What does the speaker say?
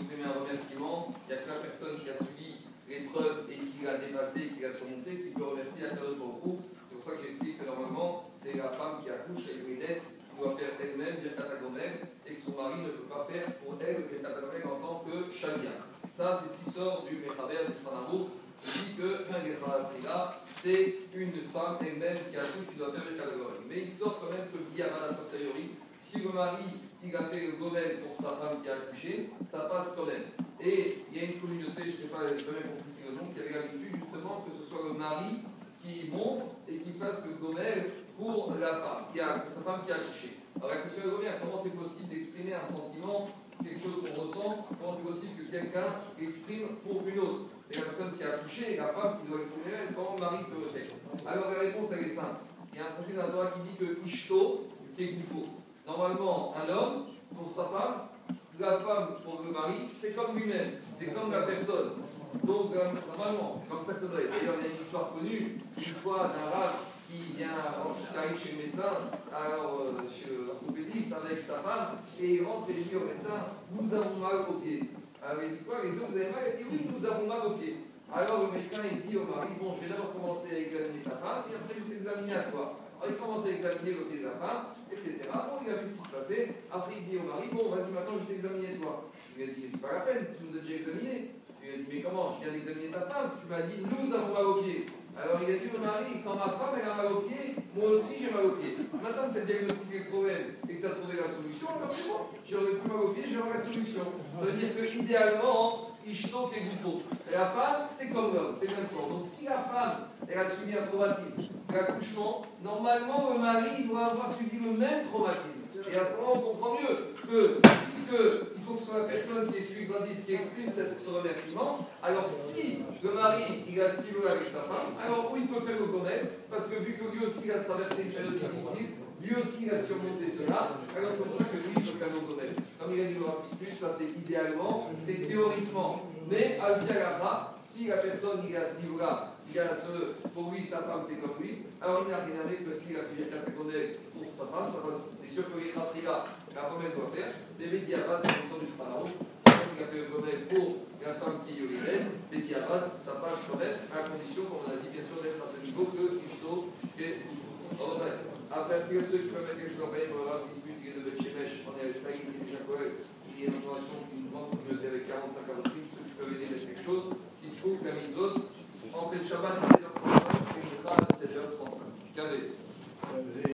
exprimer un remerciement. Il n'y a que la personne qui a subi l'épreuve et qui l'a dépassée, qui l'a surmontée, qui peut remercier la période beaucoup. C'est pour ça que j'explique que normalement, c'est la femme qui accouche avec une aide qui doit faire elle-même bien tatagomène et que son mari ne peut pas faire pour elle bien tatagomène en tant que chalia. Ça, c'est ce qui sort du Mechaber du Shanabour qui dit que c'est une femme elle-même qui accouche qui doit faire bien tatagomène. Mais il sort quand même que via a posteriori, si le mari il a fait le gomel pour sa femme qui a accouché, ça passe quand même. Et il y a une communauté, je ne sais pas, je jamais compris le nom, qui avait l'habitude justement que ce soit le mari qui monte et qui fasse le gomel pour la femme, qui a, sa femme qui a accouché. Alors la question est comment c'est possible d'exprimer un sentiment, quelque chose qu'on ressent, comment c'est possible que quelqu'un exprime pour une autre? C'est la personne qui a accouché et la femme qui doit exprimer elle, comment le mari peut le faire? Alors la réponse elle est simple. Il y a un principe dans la qui dit que Ishto, qu'il faut. Normalement, un homme, pour sa femme, la femme pour le mari, c'est comme lui-même, c'est comme la personne. Donc, euh, normalement, c'est comme ça que ça doit être. D'ailleurs, il y a une histoire connue, une fois d'un rave qui vient, qui arrive chez le médecin, alors euh, chez l'orthopédiste avec sa femme, et il rentre et il dit au médecin Nous avons mal aux pieds. Alors il dit quoi? Les deux, vous avez mal Il dit Oui, nous avons mal aux pieds. Alors le médecin il dit au mari Bon, je vais d'abord commencer à examiner ta femme, et après je vais t'examiner à toi. Alors il commence à examiner le pied de la femme, etc. Bon, il a vu ce qui se passait. Après il dit au mari Bon, vas-y, maintenant je vais t'examiner toi. Il lui a dit Mais c'est pas la peine, tu nous as déjà examiné. Il lui a dit Mais comment Je viens d'examiner ta femme, tu m'as dit Nous avons mal aux pieds. Alors il a dit au mari, quand ma femme elle a mal au pied, moi aussi j'ai mal au pied. Maintenant que tu as diagnostiqué le problème et que tu as trouvé la solution, alors c'est bon, j'aurais plus mal au pied, j'aurai la solution. Ça veut dire que idéalement, Ishto et Goufo. La femme, c'est comme l'homme, c'est le même corps. Donc si la femme, elle a subi un traumatisme, l'accouchement, normalement le mari doit avoir subi le même traumatisme. Et à ce moment, on comprend mieux que, puisqu'il faut que ce soit la personne qui est suivi qui exprime ce remerciement, alors si le mari, il a ce qu'il veut avec sa femme, alors où il peut faire le gomel, parce que vu que lui aussi il a traversé une période difficile, aussi il a surmonté cela, alors c'est pour ça que lui, il peut faire le gomel. Comme il a dit le ça c'est idéalement, c'est théoriquement. Mais à si la personne il à ce niveau-là, il a ce, pour lui, sa femme c'est comme lui, alors il n'a rien avec que s'il a fait un pour sa femme, c'est sûr que les la femme elle doit faire, les médiabats, en fonction du chemin c'est comme il a fait le gomel pour la femme qui est les diabats, ça passe quand même, à condition, comme on a dit, bien sûr, d'être à ce niveau que Christo et Après, est-ce ceux qui peuvent mettre quelque chose en paix pour avoir qui est de Betchemesh, on est à l'Espagne, il est déjà collègue, il y a une relation d'une grande communauté avec 45 à ceux qui peuvent aider mettre quelque chose, qui se trouve, les autres, entre le Shabbat 17h35 et le Khan 17h35. Qu'avez